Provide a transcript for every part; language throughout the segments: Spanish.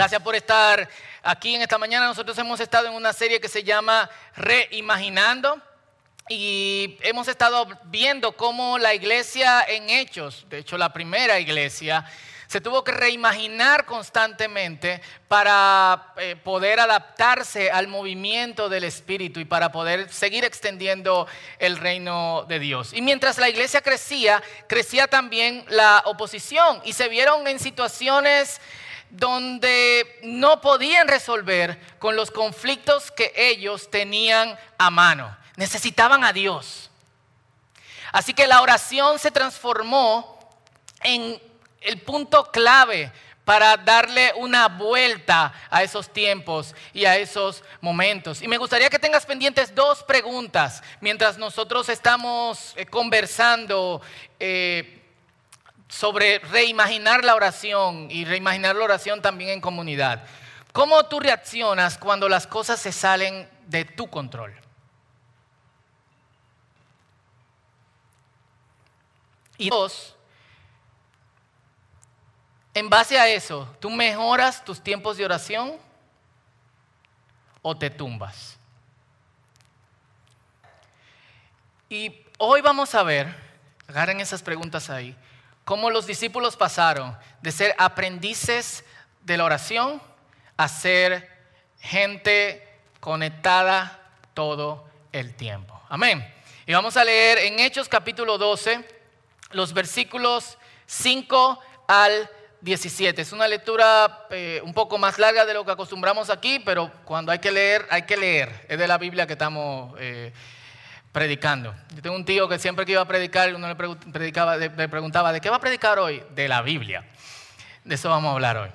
Gracias por estar aquí en esta mañana. Nosotros hemos estado en una serie que se llama Reimaginando y hemos estado viendo cómo la iglesia en Hechos, de hecho la primera iglesia, se tuvo que reimaginar constantemente para eh, poder adaptarse al movimiento del Espíritu y para poder seguir extendiendo el reino de Dios. Y mientras la iglesia crecía, crecía también la oposición y se vieron en situaciones donde no podían resolver con los conflictos que ellos tenían a mano. Necesitaban a Dios. Así que la oración se transformó en el punto clave para darle una vuelta a esos tiempos y a esos momentos. Y me gustaría que tengas pendientes dos preguntas mientras nosotros estamos eh, conversando. Eh, sobre reimaginar la oración y reimaginar la oración también en comunidad. ¿Cómo tú reaccionas cuando las cosas se salen de tu control? Y dos, en base a eso, ¿tú mejoras tus tiempos de oración o te tumbas? Y hoy vamos a ver, agarren esas preguntas ahí, cómo los discípulos pasaron de ser aprendices de la oración a ser gente conectada todo el tiempo. Amén. Y vamos a leer en Hechos capítulo 12 los versículos 5 al 17. Es una lectura eh, un poco más larga de lo que acostumbramos aquí, pero cuando hay que leer, hay que leer. Es de la Biblia que estamos... Eh, predicando. Yo tengo un tío que siempre que iba a predicar, uno le, predicaba, le preguntaba, ¿de qué va a predicar hoy? De la Biblia. De eso vamos a hablar hoy.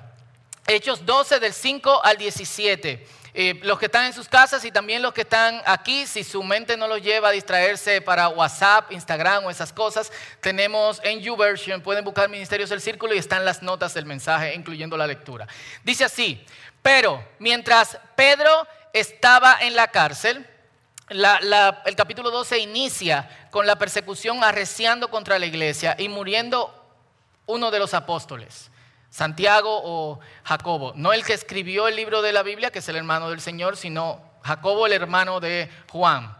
Hechos 12 del 5 al 17. Eh, los que están en sus casas y también los que están aquí, si su mente no los lleva a distraerse para WhatsApp, Instagram o esas cosas, tenemos en YouVersion, pueden buscar Ministerios del Círculo y están las notas del mensaje, incluyendo la lectura. Dice así, pero mientras Pedro estaba en la cárcel, el capítulo 12 inicia con la persecución arreciando contra la iglesia y muriendo uno de los apóstoles, Santiago o Jacobo. No el que escribió el libro de la Biblia, que es el hermano del Señor, sino Jacobo, el hermano de Juan.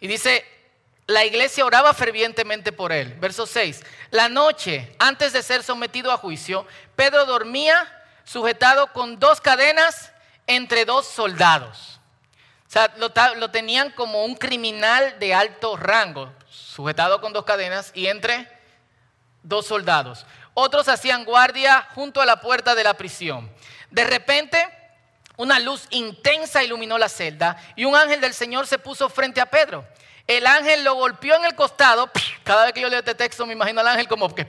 Y dice, la iglesia oraba fervientemente por él. Verso 6. La noche, antes de ser sometido a juicio, Pedro dormía sujetado con dos cadenas entre dos soldados. Sea, lo, tenían como un criminal de alto rango, sujetado con dos cadenas y entre dos soldados. Otros hacían guardia junto a la puerta de la prisión. De repente, una luz intensa iluminó la celda y un ángel del Señor se puso frente a Pedro. El ángel lo golpeó en el costado. Cada vez que yo leo este texto me imagino al ángel como que...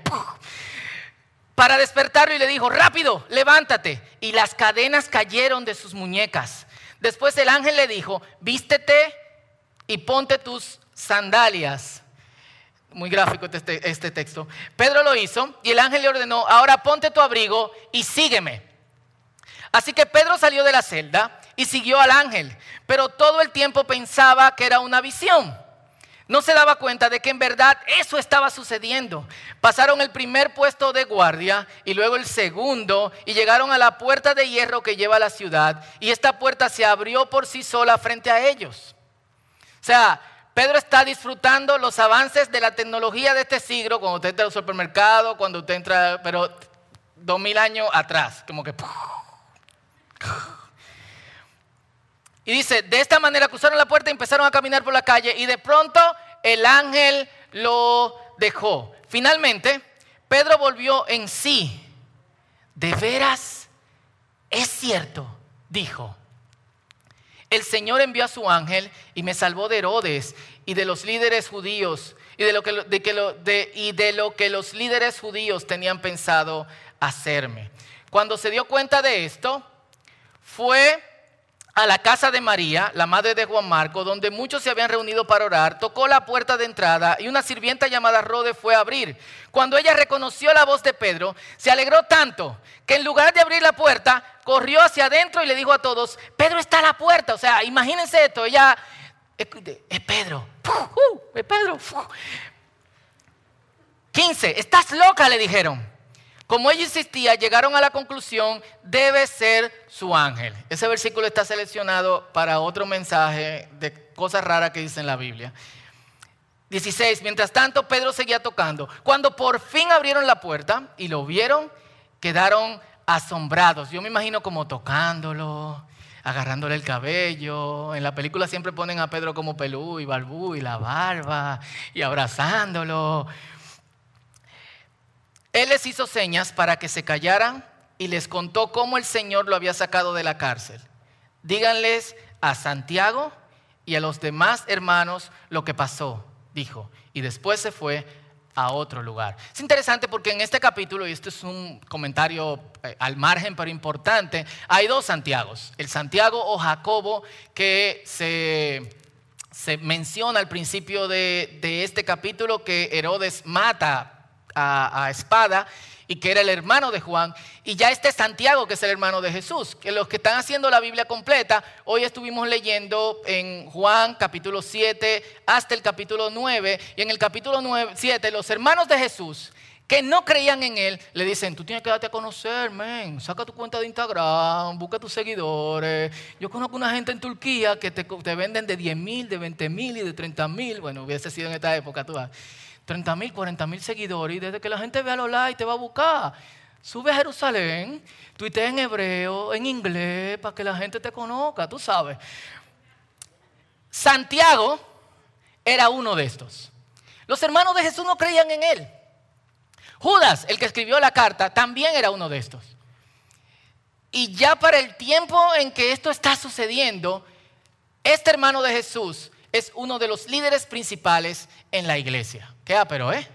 Para despertarlo y le dijo, rápido, levántate. Y las cadenas cayeron de sus muñecas. Después el ángel le dijo, vístete y ponte tus sandalias. Muy gráfico este, este, texto. Pedro lo hizo y el ángel le ordenó, ahora ponte tu abrigo y sígueme. Así que Pedro salió de la celda y siguió al ángel, pero todo el tiempo pensaba que era una visión no se daba cuenta de que en verdad eso estaba sucediendo. Pasaron el primer puesto de guardia y luego el segundo y llegaron a la puerta de hierro que lleva a la ciudad y esta puerta se abrió por sí sola frente a ellos. O sea, Pedro está disfrutando los avances de la tecnología de este siglo, cuando usted entra al supermercado, cuando usted entra, pero dos mil años atrás, como que... Y dice, de esta manera cruzaron la puerta y empezaron a caminar por la calle y de pronto el ángel lo dejó. Finalmente, Pedro volvió en sí. ¿De veras? Es cierto, dijo. El Señor envió a su ángel y me salvó de Herodes y de los líderes judíos y de lo que, de, y de lo que los líderes judíos tenían pensado hacerme. Cuando se dio cuenta de esto, fue a la casa de María, la madre de Juan Marco, donde muchos se habían reunido para orar, tocó la puerta de entrada y una sirvienta llamada Rode fue a abrir. Cuando ella reconoció la voz de Pedro, se alegró tanto que en lugar de abrir la puerta, corrió hacia adentro y le dijo a todos, Pedro está a la puerta. O sea, imagínense esto, ella, es Pedro, es Pedro. 15, estás loca, le dijeron. Como ella insistía, llegaron a la conclusión, debe ser su ángel. Ese versículo está seleccionado para otro mensaje de cosas raras que dice en la Biblia. 16. Mientras tanto, Pedro seguía tocando. Cuando por fin abrieron la puerta y lo vieron, quedaron asombrados. Yo me imagino como tocándolo, agarrándole el cabello. En la película siempre ponen a Pedro como pelú y barbú y la barba y abrazándolo. Él les hizo señas para que se callaran y les contó cómo el Señor lo había sacado de la cárcel. Díganles a Santiago y a los demás hermanos lo que pasó, dijo. Y después se fue a otro lugar. Es interesante porque en este capítulo, y esto es un comentario eh, al margen pero importante, hay dos Santiagos. El Santiago o Jacobo que se, se menciona al principio de, de este capítulo que Herodes mata a, espada y que era el hermano de Juan, y ya este Santiago, que es el hermano de Jesús. Que los que están haciendo la Biblia completa, hoy estuvimos leyendo en Juan capítulo 7 hasta el capítulo 9, y en el capítulo 9, 7 los hermanos de Jesús que no creían en él, le dicen, tú tienes que darte a conocer, men, saca tu cuenta de Instagram, busca tus seguidores. Yo conozco una gente en Turquía que te, te venden de 10 mil, de 20 mil y de 30 mil, bueno, hubiese sido en esta época, tú vas. 30 mil, 40 mil seguidores y desde que la gente vea los likes te va a buscar. Sube a Jerusalén, tuitea en hebreo, en inglés, para que la gente te conozca, tú sabes. Santiago era uno de estos. Los hermanos de Jesús no creían en él. Judas, el que escribió la carta, también era uno de estos. Y ya para el tiempo en que esto está sucediendo, este hermano de Jesús es uno de los líderes principales en la iglesia. ¿Qué pero eh?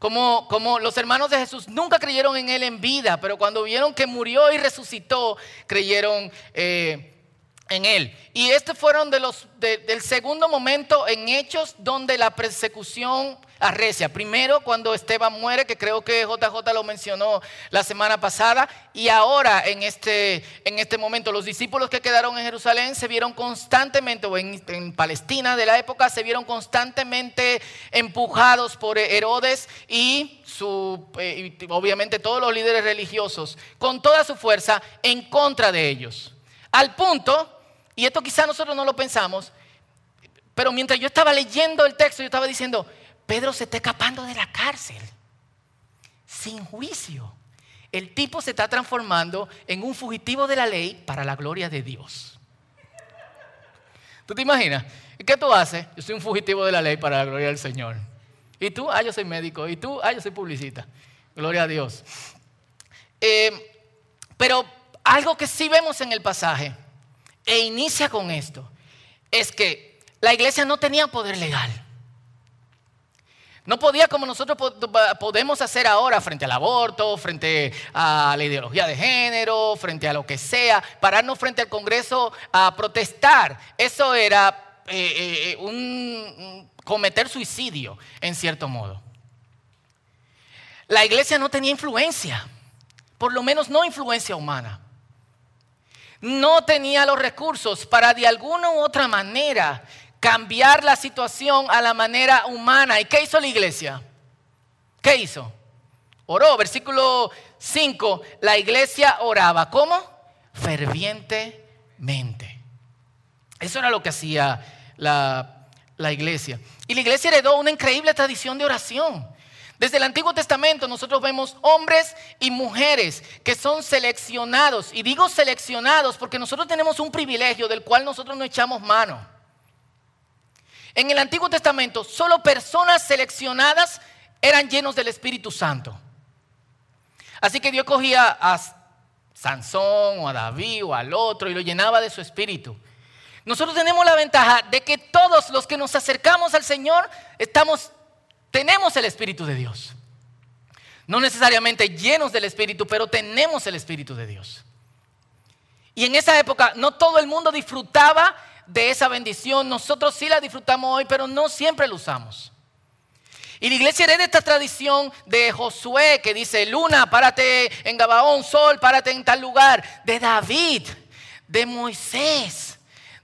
Como, como, los hermanos de Jesús nunca creyeron en Él en vida, pero cuando vieron que murió y resucitó, creyeron eh, en Él. Y este fueron de los, del segundo momento en Hechos donde la persecución arrecia. Primero cuando Esteban muere, que creo que JJ lo mencionó la semana pasada, y ahora en este, en este momento los discípulos que quedaron en Jerusalén se vieron constantemente, o en, Palestina de la época, se vieron constantemente empujados por Herodes y su, eh, obviamente todos los líderes religiosos, con toda su fuerza en contra de ellos. Al punto, y esto quizá nosotros no lo pensamos, pero mientras yo estaba leyendo el texto, yo estaba diciendo, Pedro se está escapando de la cárcel sin juicio. El tipo se está transformando en un fugitivo de la ley para la gloria de Dios. ¿Tú te imaginas? ¿Y qué tú haces? Yo soy un fugitivo de la ley para la gloria del Señor. ¿Y tú? Ah, yo soy médico. ¿Y tú? Ah, yo soy publicista. Gloria a Dios. Eh, pero algo que sí vemos en el pasaje, e inicia con esto, es que la iglesia no tenía poder legal. No podía como nosotros podemos hacer ahora frente al aborto, frente a la ideología de género, frente a lo que sea, pararnos frente al Congreso a protestar. Eso era eh, eh, un cometer suicidio, en cierto modo. La iglesia no tenía influencia, por lo menos no influencia humana. No tenía los recursos para de alguna u otra manera cambiar la situación a la manera humana. ¿Y qué hizo la iglesia? ¿Qué hizo? Oró, versículo 5, la iglesia oraba. ¿Cómo? Fervientemente. Eso era lo que hacía la, la iglesia. Y la iglesia heredó una increíble tradición de oración. Desde el Antiguo Testamento nosotros vemos hombres y mujeres que son seleccionados. Y digo seleccionados porque nosotros tenemos un privilegio del cual nosotros no echamos mano. En el Antiguo Testamento, solo personas seleccionadas eran llenos del Espíritu Santo. Así que Dios cogía a Sansón o a David o al otro y lo llenaba de su espíritu. Nosotros tenemos la ventaja de que todos los que nos acercamos al Señor estamos, tenemos el Espíritu de Dios. No necesariamente llenos del Espíritu, pero tenemos el Espíritu de Dios. Y en esa época no todo el mundo disfrutaba de esa bendición. Nosotros sí la disfrutamos hoy, pero no siempre la usamos. Y la iglesia hereda esta tradición de Josué que dice, luna, párate en Gabaón, sol, párate en tal lugar. De David, de Moisés,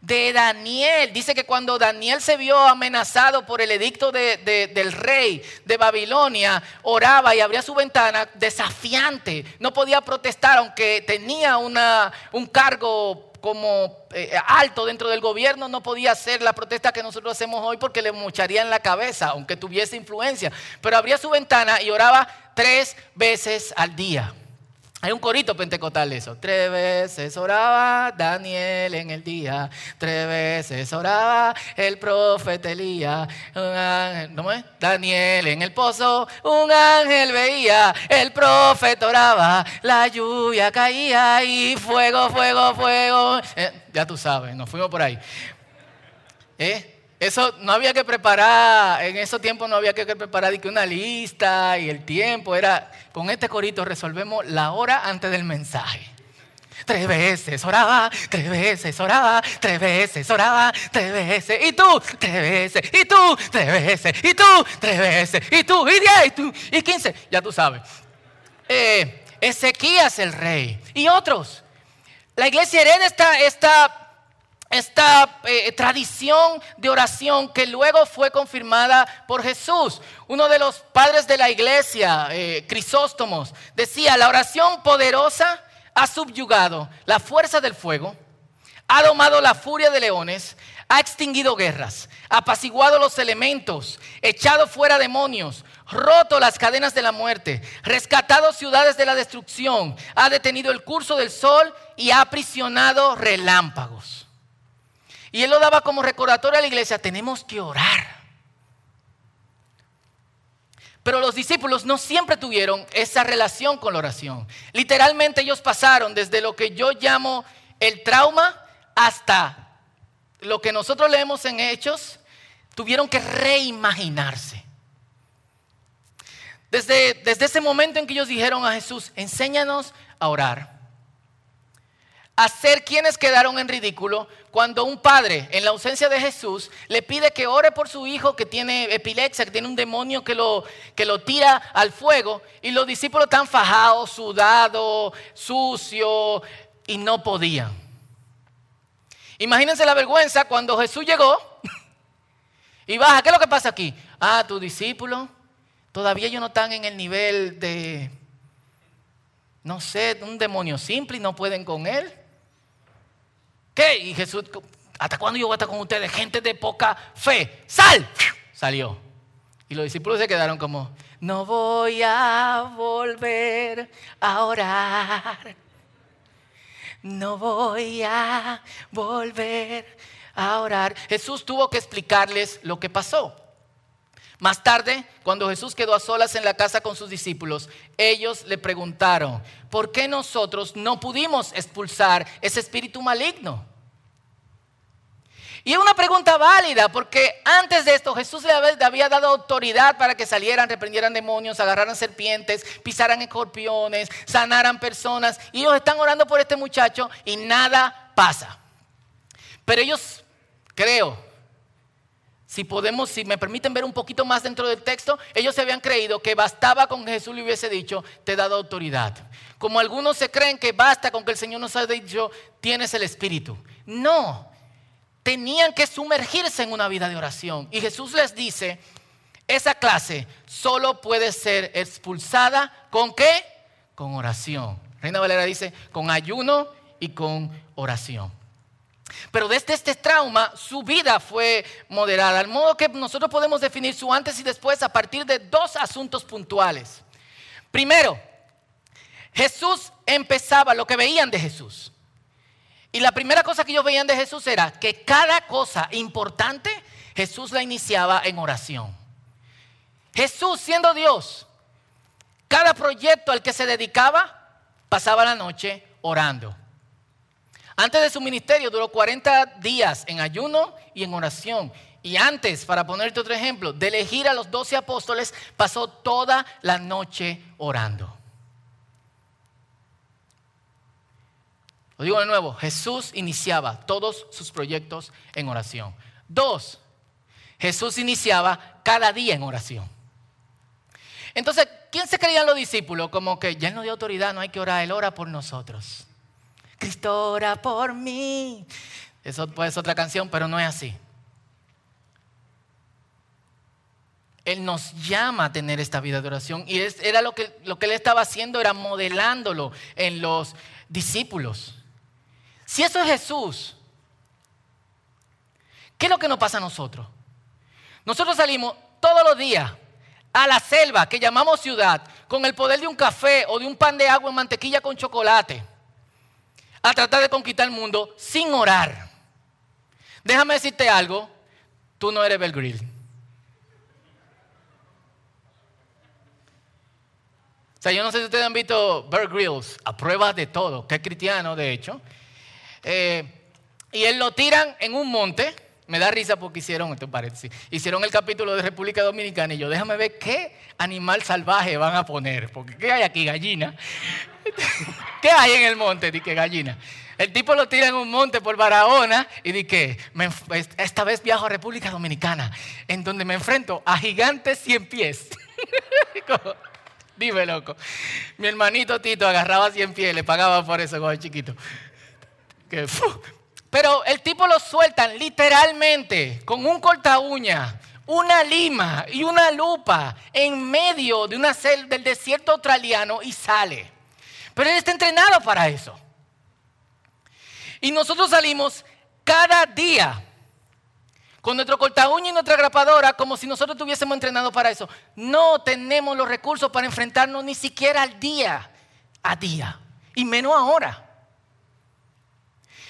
de Daniel. Dice que cuando Daniel se vio amenazado por el edicto del rey de Babilonia, oraba y abría su ventana desafiante. No podía protestar, aunque tenía una, un cargo como eh, alto dentro del gobierno, no podía hacer la protesta que nosotros hacemos hoy porque le mocharía en la cabeza, aunque tuviese influencia. Pero abría su ventana y oraba tres veces al día. Hay un corito pentecostal eso. Tres veces oraba Daniel en el día. Tres veces oraba el profeta Elías. ¿Cómo es? Daniel en el pozo. Un ángel veía. El profeta oraba. La lluvia caía y fuego, fuego, fuego. Eh, ya tú sabes, nos fuimos por ahí. ¿Eh? Eso no había que preparar, en esos tiempos no había que preparar que una lista y el tiempo era, con este corito resolvemos la hora antes del mensaje. Tres veces oraba, tres veces oraba, tres veces oraba, tres veces, y tú, tres veces, y tú, tres veces, y tú, tres veces, y tú, y diez, y tú, y quince, ya tú sabes. Eh, Ezequías el rey y otros. La iglesia hereda esta, esta esta eh, tradición de oración que luego fue confirmada por Jesús. Uno de los padres de la iglesia, eh, Crisóstomos, decía, la oración poderosa ha subyugado la fuerza del fuego, ha domado la furia de leones, ha extinguido guerras, apaciguado los elementos, echado fuera demonios, roto las cadenas de la muerte, rescatado ciudades de la destrucción, ha detenido el curso del sol y ha aprisionado relámpagos. Y él lo daba como recordatorio a la iglesia, tenemos que orar. Pero los discípulos no siempre tuvieron esa relación con la oración. Literalmente ellos pasaron desde lo que yo llamo el trauma hasta lo que nosotros leemos en Hechos, tuvieron que reimaginarse. Desde, desde ese momento en que ellos dijeron a Jesús, enséñanos a orar hacer quienes quedaron en ridículo cuando un padre, en la ausencia de Jesús, le pide que ore por su hijo que tiene epilepsia, que tiene un demonio que lo, que lo tira al fuego, y los discípulos están fajados, sudados, sucios, y no podían. Imagínense la vergüenza cuando Jesús llegó y baja. ¿Qué es lo que pasa aquí? Ah, tus discípulos todavía ellos no están en el nivel de, no sé, un demonio simple y no pueden con él. ¿Qué? Y Jesús, ¿hasta cuándo yo voy a estar con ustedes? Gente de poca fe. ¡Sal! Salió. Y los discípulos se quedaron como, no voy a volver a orar. No voy a volver a orar. Jesús tuvo que explicarles lo que pasó. Más tarde, cuando Jesús quedó a solas en la casa con sus discípulos, ellos le preguntaron, ¿por qué nosotros no pudimos expulsar ese espíritu maligno? Y es una pregunta válida, porque antes de esto Jesús le había dado autoridad para que salieran, reprendieran demonios, agarraran serpientes, pisaran escorpiones, sanaran personas. Y ellos están orando por este muchacho y nada pasa. Pero ellos, creo, si podemos, si me permiten ver un poquito más dentro del texto, ellos se habían creído que bastaba con que Jesús le hubiese dicho, te he dado autoridad. Como algunos se creen que basta con que el Señor nos haya dicho, tienes el Espíritu. No, tenían que sumergirse en una vida de oración. Y Jesús les dice, esa clase solo puede ser expulsada con qué? Con oración. Reina Valera dice, con ayuno y con oración. Pero desde este trauma su vida fue moderada, al modo que nosotros podemos definir su antes y después a partir de dos asuntos puntuales. Primero, Jesús empezaba lo que veían de Jesús. Y la primera cosa que ellos veían de Jesús era que cada cosa importante Jesús la iniciaba en oración. Jesús siendo Dios, cada proyecto al que se dedicaba pasaba la noche orando. Antes de su ministerio duró 40 días en ayuno y en oración. Y antes, para ponerte otro ejemplo, de elegir a los 12 apóstoles, pasó toda la noche orando. Lo digo de nuevo, Jesús iniciaba todos sus proyectos en oración. Dos, Jesús iniciaba cada día en oración. Entonces, ¿quién se creían los discípulos? Como que ya no dio autoridad, no hay que orar, Él ora por nosotros. Cristo ora por mí. Eso puede ser otra canción, pero no es así. Él nos llama a tener esta vida de oración y era lo que, lo que él estaba haciendo, era modelándolo en los discípulos. Si eso es Jesús, ¿qué es lo que nos pasa a nosotros? Nosotros salimos todos los días a la selva que llamamos ciudad con el poder de un café o de un pan de agua en mantequilla con chocolate a tratar de conquistar el mundo sin orar. Déjame decirte algo, tú no eres Belgrill. O sea, yo no sé si ustedes han visto Bear Grylls, a prueba de todo, que es cristiano de hecho. Eh, y él lo tiran en un monte. Me da risa porque hicieron, esto parece, hicieron el capítulo de República Dominicana y yo, déjame ver qué animal salvaje van a poner. Porque ¿qué hay aquí? Gallina. ¿Qué hay en el monte? Dice gallina. El tipo lo tira en un monte por Barahona y dice, esta vez viajo a República Dominicana, en donde me enfrento a gigantes cien pies. Dime, loco. Mi hermanito Tito agarraba 100 pies, le pagaba por eso cuando chiquito. Pero el tipo lo sueltan literalmente con un corta uña, una lima y una lupa en medio de una selva del desierto australiano y sale. Pero él está entrenado para eso. Y nosotros salimos cada día con nuestro corta uña y nuestra grapadora, como si nosotros tuviésemos entrenado para eso. No tenemos los recursos para enfrentarnos ni siquiera al día a día, y menos ahora.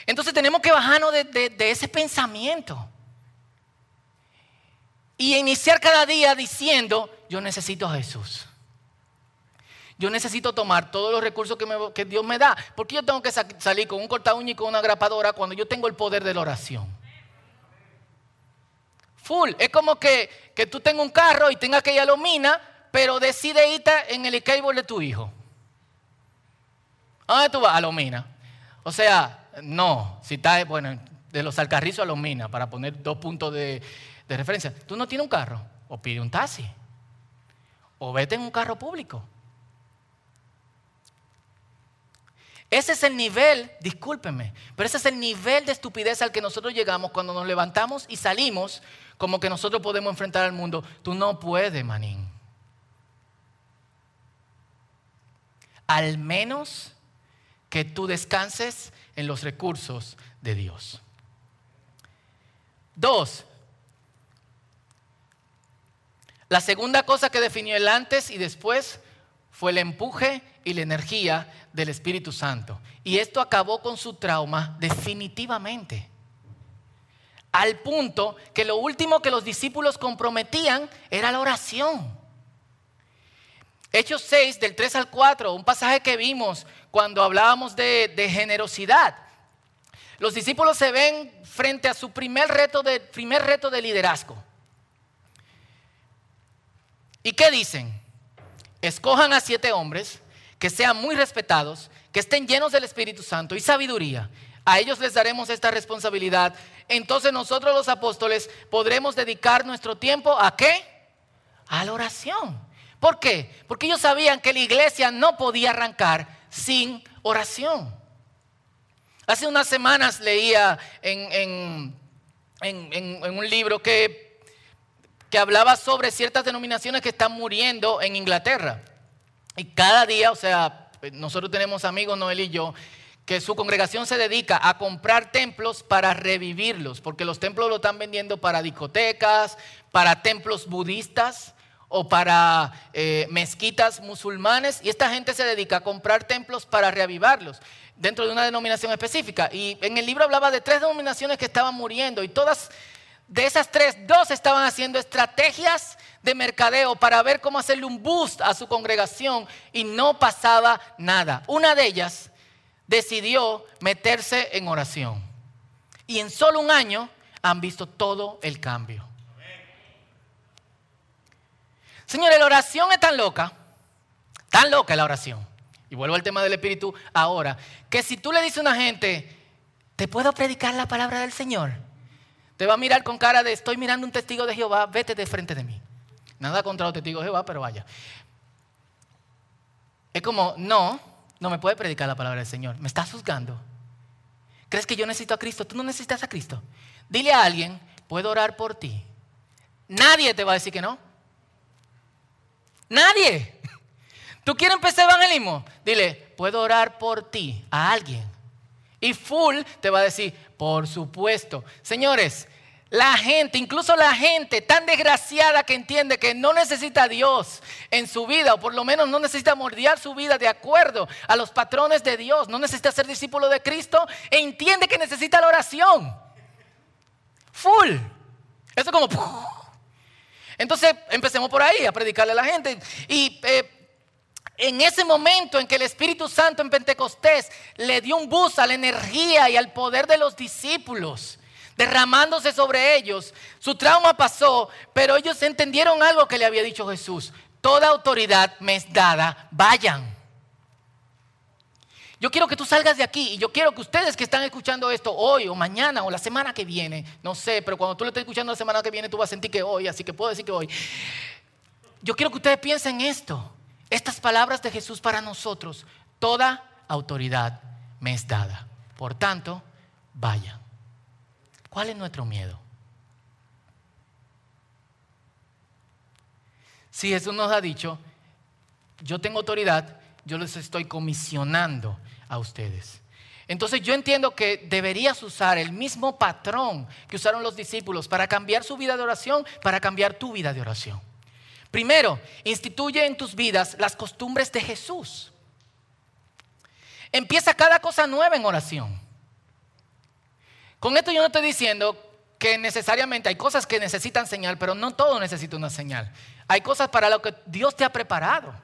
Entonces tenemos que bajarnos de, ese pensamiento y iniciar cada día diciendo, yo necesito a Jesús. Yo necesito tomar todos los recursos que, Dios me da. porque yo tengo que salir con un corta y con una grapadora cuando yo tengo el poder de la oración? Full. Es como que, tú tengas un carro y tengas que ir a la mina, pero decide irte en el cable de tu hijo. ¿A dónde tú vas? A la mina. O sea, no. Si estás, bueno, de los alcarrizos a los minas, para poner dos puntos de, de referencia. Tú no tienes un carro, o pide un taxi, o vete en un carro público. Ese es el nivel, discúlpeme, pero ese es el nivel de estupidez al que nosotros llegamos cuando nos levantamos y salimos como que nosotros podemos enfrentar al mundo. Tú no puedes, manín. Al menos que tú descanses en los recursos de Dios. Dos, la segunda cosa que definió el antes y después fue el empuje y la energía del Espíritu Santo. Y esto acabó con su trauma definitivamente. Al punto que lo último que los discípulos comprometían era la oración. Hechos 6, del 3 al 4, un pasaje que vimos cuando hablábamos de, generosidad. Los discípulos se ven frente a su primer reto de, primer reto de liderazgo. ¿Y qué dicen? Escojan a siete hombres que sean muy respetados, que estén llenos del Espíritu Santo y sabiduría. A ellos les daremos esta responsabilidad. Entonces nosotros los apóstoles podremos dedicar nuestro tiempo a qué? A la oración. ¿Por qué? Porque ellos sabían que la iglesia no podía arrancar sin oración. Hace unas semanas leía en, un libro que, que hablaba sobre ciertas denominaciones que están muriendo en Inglaterra. Y cada día, o sea, nosotros tenemos amigos, Noel y yo, que su congregación se dedica a comprar templos para revivirlos, porque los templos lo están vendiendo para discotecas, para templos budistas o para eh, mezquitas musulmanes, y esta gente se dedica a comprar templos para reavivarlos dentro de una denominación específica. Y en el libro hablaba de tres denominaciones que estaban muriendo, y todas de esas tres, dos estaban haciendo estrategias de mercadeo para ver cómo hacerle un boost a su congregación y no pasaba nada. Una de ellas decidió meterse en oración. Y en solo un año han visto todo el cambio. Señores, la oración es tan loca, tan loca la oración. Y vuelvo al tema del Espíritu ahora, que si tú le dices a una gente, ¿te puedo predicar la palabra del Señor? Te va a mirar con cara de, estoy mirando un testigo de Jehová, vete de frente de mí. Nada contra los testigos de Jehová, pero vaya. Es como, no, no me puede predicar la palabra del Señor. Me está juzgando. ¿Crees que yo necesito a Cristo? Tú no necesitas a Cristo. Dile a alguien, puedo orar por ti. Nadie te va a decir que no. Nadie. ¿Tú quieres empezar evangelismo? Dile, puedo orar por ti a alguien. Y full te va a decir, por supuesto. Señores, la gente, incluso la gente tan desgraciada que entiende que no necesita a Dios en su vida, o por lo menos no necesita mordiar su vida de acuerdo a los patrones de Dios, no necesita ser discípulo de Cristo, e entiende que necesita la oración. Full. Eso es como... Entonces empecemos por ahí a predicarle a la gente. Y eh, en ese momento en que el Espíritu Santo en Pentecostés le dio un bus a la energía y al poder de los discípulos, derramándose sobre ellos. Su trauma pasó, pero ellos entendieron algo que le había dicho Jesús. Toda autoridad me es dada, vayan. Yo quiero que tú salgas de aquí y yo quiero que ustedes que están escuchando esto hoy o mañana o la semana que viene, no sé, pero cuando tú lo estés escuchando la semana que viene tú vas a sentir que hoy, así que puedo decir que hoy. Yo quiero que ustedes piensen esto, estas palabras de Jesús para nosotros. Toda autoridad me es dada. Por tanto, vayan. ¿Cuál es nuestro miedo? Si Jesús nos ha dicho, yo tengo autoridad, yo les estoy comisionando a ustedes. Entonces yo entiendo que deberías usar el mismo patrón que usaron los discípulos para cambiar su vida de oración, para cambiar tu vida de oración. Primero, instituye en tus vidas las costumbres de Jesús. Empieza cada cosa nueva en oración. Con esto yo no estoy diciendo que necesariamente hay cosas que necesitan señal, pero no todo necesita una señal. Hay cosas para lo que Dios te ha preparado.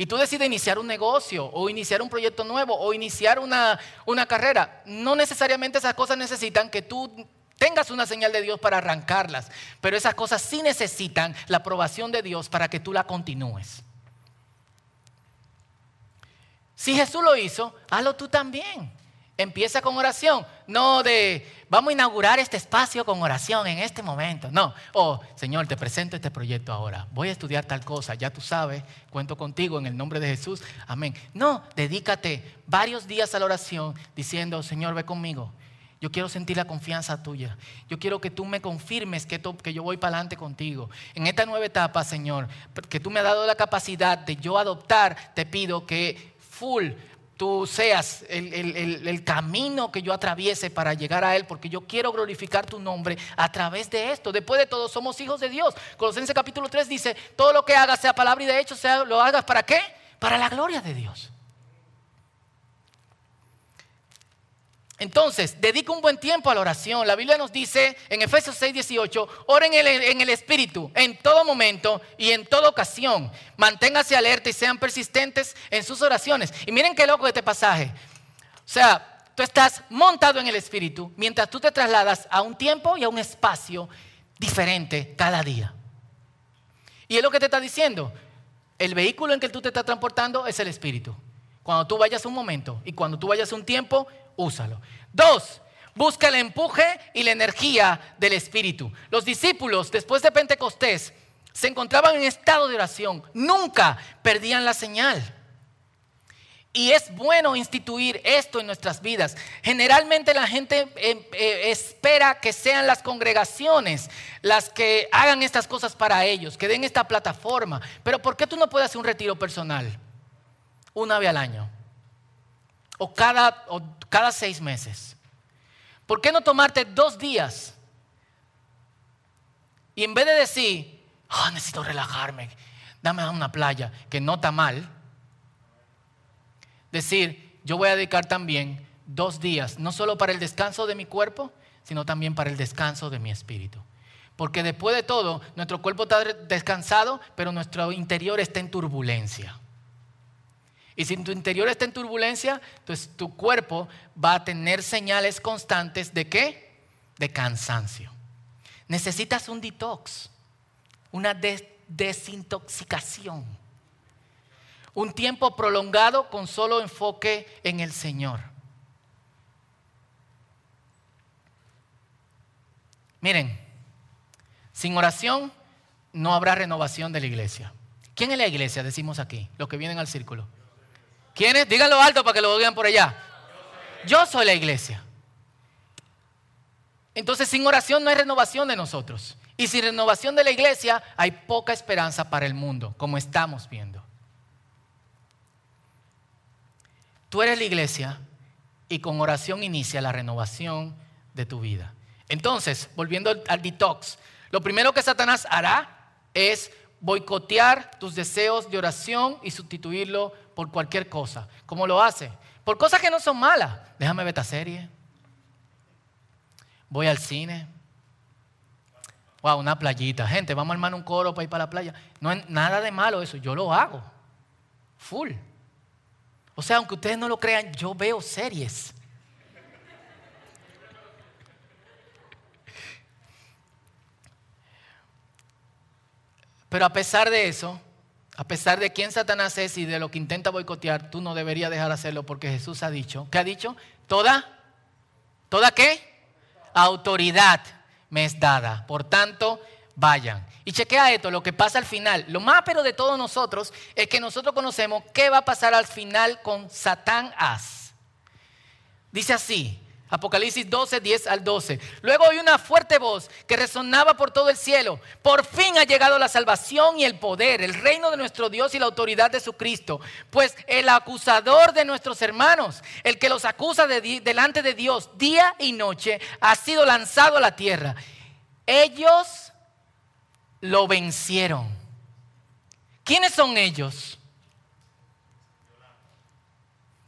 Y tú decides iniciar un negocio o iniciar un proyecto nuevo o iniciar una, una carrera. No necesariamente esas cosas necesitan que tú tengas una señal de Dios para arrancarlas, pero esas cosas sí necesitan la aprobación de Dios para que tú la continúes. Si Jesús lo hizo, hazlo tú también. Empieza con oración, no de vamos a inaugurar este espacio con oración en este momento. No, oh Señor, te presento este proyecto ahora. Voy a estudiar tal cosa, ya tú sabes, cuento contigo en el nombre de Jesús. Amén. No, dedícate varios días a la oración diciendo, Señor, ve conmigo. Yo quiero sentir la confianza tuya. Yo quiero que tú me confirmes que, yo voy para adelante contigo. En esta nueva etapa, Señor, que tú me has dado la capacidad de yo adoptar, te pido que full tú seas el, camino que yo atraviese para llegar a Él, porque yo quiero glorificar tu nombre a través de esto. Después de todo, somos hijos de Dios. Colosenses capítulo 3 dice, todo lo que hagas, sea palabra y de hecho, sea, lo hagas para qué? Para la gloria de Dios. Entonces, dedica un buen tiempo a la oración. La Biblia nos dice en Efesios 6, 18, oren en el, en el Espíritu en todo momento y en toda ocasión. Manténgase alerta y sean persistentes en sus oraciones. Y miren qué loco este pasaje. O sea, tú estás montado en el Espíritu mientras tú te trasladas a un tiempo y a un espacio diferente cada día. Y es lo que te está diciendo. El vehículo en que tú te estás transportando es el Espíritu. Cuando tú vayas a un momento y cuando tú vayas un tiempo, úsalo. Dos, busca el empuje y la energía del Espíritu. Los discípulos, después de Pentecostés, se encontraban en estado de oración. Nunca perdían la señal. Y es bueno instituir esto en nuestras vidas. Generalmente la gente eh, eh, espera que sean las congregaciones las que hagan estas cosas para ellos, que den esta plataforma. Pero ¿por qué tú no puedes hacer un retiro personal una vez al año? O cada, cada seis meses? ¿Por qué no tomarte dos días? Y en vez de decir, oh, necesito relajarme, dame a una playa, que no está mal, decir, yo voy a dedicar también dos días, no solo para el descanso de mi cuerpo, sino también para el descanso de mi espíritu. Porque después de todo, nuestro cuerpo está descansado, pero nuestro interior está en turbulencia. Y si tu interior está en turbulencia, entonces tu cuerpo va a tener señales constantes de qué? De cansancio. Necesitas un detox, una desintoxicación. Un tiempo prolongado con solo enfoque en el Señor. Miren, sin oración no habrá renovación de la iglesia. ¿Quién es la iglesia? Decimos aquí, los que vienen al círculo. ¿Quiénes? Díganlo alto para que lo vean por allá. Yo soy la iglesia. Entonces sin oración no hay renovación de nosotros. Y sin renovación de la iglesia hay poca esperanza para el mundo, como estamos viendo. Tú eres la iglesia y con oración inicia la renovación de tu vida. Entonces, volviendo al detox, lo primero que Satanás hará es boicotear tus deseos de oración y sustituirlo por cualquier cosa. ¿Cómo lo hace? Por cosas que no son malas. Déjame ver esta serie. Voy al cine. Wow, una playita. Gente, vamos a armar un coro para ir para la playa. No es nada de malo eso. Yo lo hago. Full. O sea, aunque ustedes no lo crean, yo veo series. Pero a pesar de eso, a pesar de quién Satanás es y de lo que intenta boicotear, tú no deberías dejar hacerlo porque Jesús ha dicho, ¿qué ha dicho? Toda, ¿toda qué? Autoridad me es dada. Por tanto, vayan. Y chequea esto, lo que pasa al final. Lo más pero de todos nosotros es que nosotros conocemos qué va a pasar al final con Satanás. Dice así, Apocalipsis 12, 10 al 12. Luego oí una fuerte voz que resonaba por todo el cielo. Por fin ha llegado la salvación y el poder, el reino de nuestro Dios y la autoridad de su Cristo. Pues el acusador de nuestros hermanos, el que los acusa delante de Dios día y noche, ha sido lanzado a la tierra. Ellos lo vencieron. ¿Quiénes son ellos?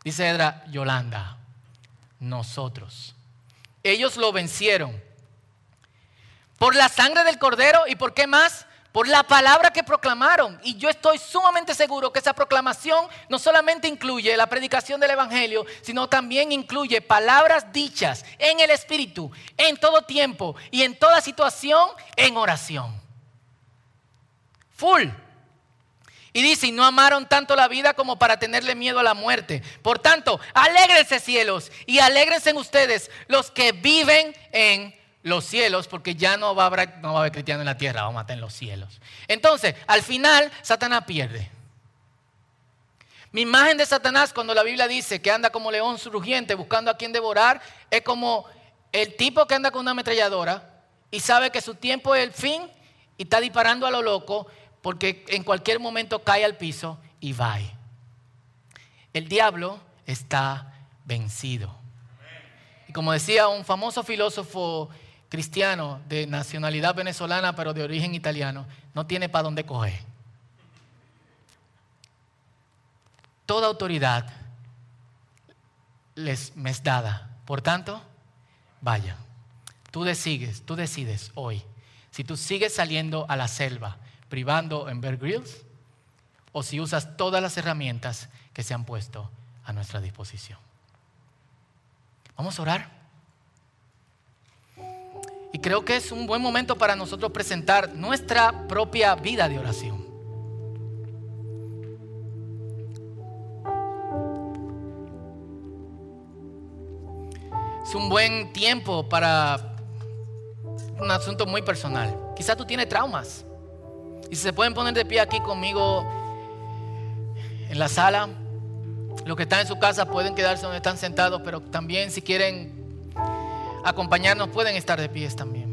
Dice Edra Yolanda nosotros. Ellos lo vencieron. Por la sangre del cordero y por qué más? Por la palabra que proclamaron. Y yo estoy sumamente seguro que esa proclamación no solamente incluye la predicación del Evangelio, sino también incluye palabras dichas en el Espíritu, en todo tiempo y en toda situación en oración. Full. Y dice, y no amaron tanto la vida como para tenerle miedo a la muerte. Por tanto, alégrense cielos y alégrense ustedes los que viven en los cielos, porque ya no va a haber, no cristiano en la tierra, vamos a estar en los cielos. Entonces, al final, Satanás pierde. Mi imagen de Satanás, cuando la Biblia dice que anda como león surgiente buscando a quien devorar, es como el tipo que anda con una ametralladora y sabe que su tiempo es el fin y está disparando a lo loco porque en cualquier momento cae al piso y va. El diablo está vencido. Y como decía un famoso filósofo cristiano de nacionalidad venezolana, pero de origen italiano, no tiene para dónde coger. Toda autoridad les me es dada. Por tanto, vaya. Tú decides, tú decides hoy. Si tú sigues saliendo a la selva, privando en Bear Grylls o si usas todas las herramientas que se han puesto a nuestra disposición. Vamos a orar. Y creo que es un buen momento para nosotros presentar nuestra propia vida de oración. Es un buen tiempo para un asunto muy personal. Quizá tú tienes traumas. Y si se pueden poner de pie aquí conmigo en la sala, los que están en su casa pueden quedarse donde están sentados, pero también si quieren acompañarnos pueden estar de pie también.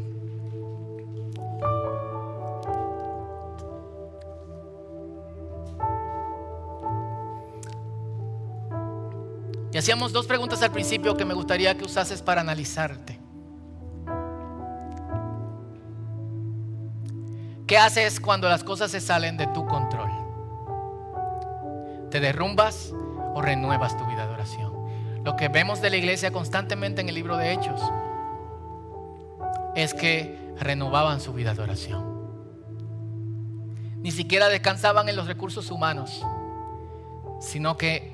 Y hacíamos dos preguntas al principio que me gustaría que usases para analizarte. ¿Qué haces cuando las cosas se salen de tu control? ¿Te derrumbas o renuevas tu vida de oración? Lo que vemos de la iglesia constantemente en el libro de Hechos es que renovaban su vida de oración. Ni siquiera descansaban en los recursos humanos, sino que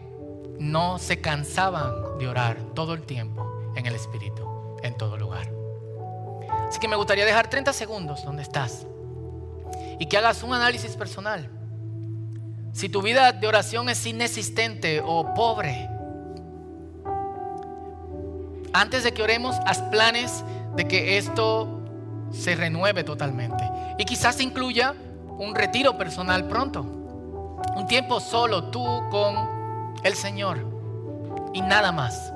no se cansaban de orar todo el tiempo en el Espíritu, en todo lugar. Así que me gustaría dejar 30 segundos donde estás y que hagas un análisis personal. Si tu vida de oración es inexistente o pobre, antes de que oremos, haz planes de que esto se renueve totalmente. Y quizás incluya un retiro personal pronto. Un tiempo solo tú con el Señor y nada más.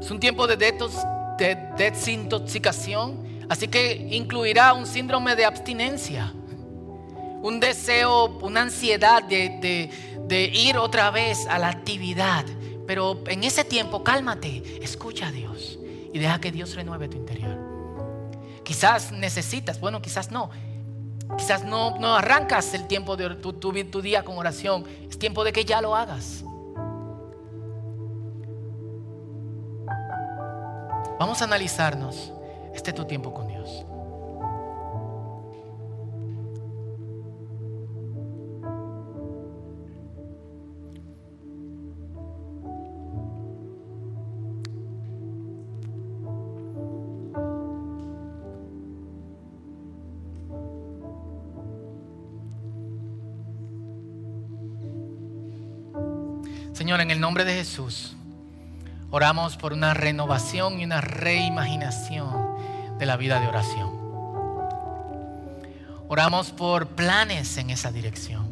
Es un tiempo de desintoxicación. Así que incluirá un síndrome de abstinencia, un deseo, una ansiedad de, de ir otra vez a la actividad. Pero en ese tiempo, cálmate, escucha a Dios y deja que Dios renueve tu interior. Quizás necesitas, bueno, quizás no. Quizás no, no arrancas el tiempo de tu, tu, tu día con oración. Es tiempo de que ya lo hagas. Vamos a analizarnos. Este es tu tiempo con Dios. Señor, en el nombre de Jesús, oramos por una renovación y una reimaginación de la vida de oración. Oramos por planes en esa dirección.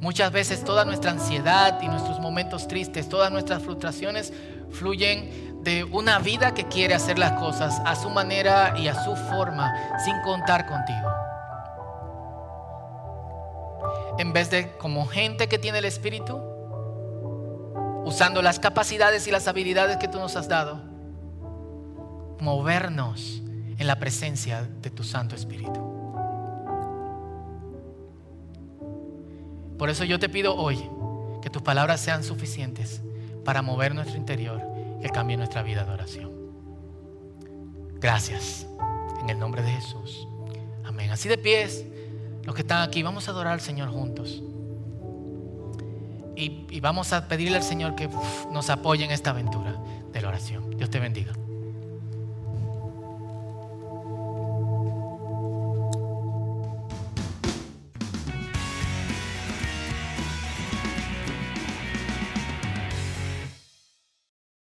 Muchas veces toda nuestra ansiedad y nuestros momentos tristes, todas nuestras frustraciones fluyen de una vida que quiere hacer las cosas a su manera y a su forma sin contar contigo en vez de como gente que tiene el Espíritu, usando las capacidades y las habilidades que tú nos has dado, movernos en la presencia de tu Santo Espíritu. Por eso yo te pido hoy que tus palabras sean suficientes para mover nuestro interior y cambie nuestra vida de oración. Gracias. En el nombre de Jesús. Amén. Así de pies los que están aquí, vamos a adorar al Señor juntos. Y, vamos a pedirle al Señor que nos apoye en esta aventura de la oración. Dios te bendiga.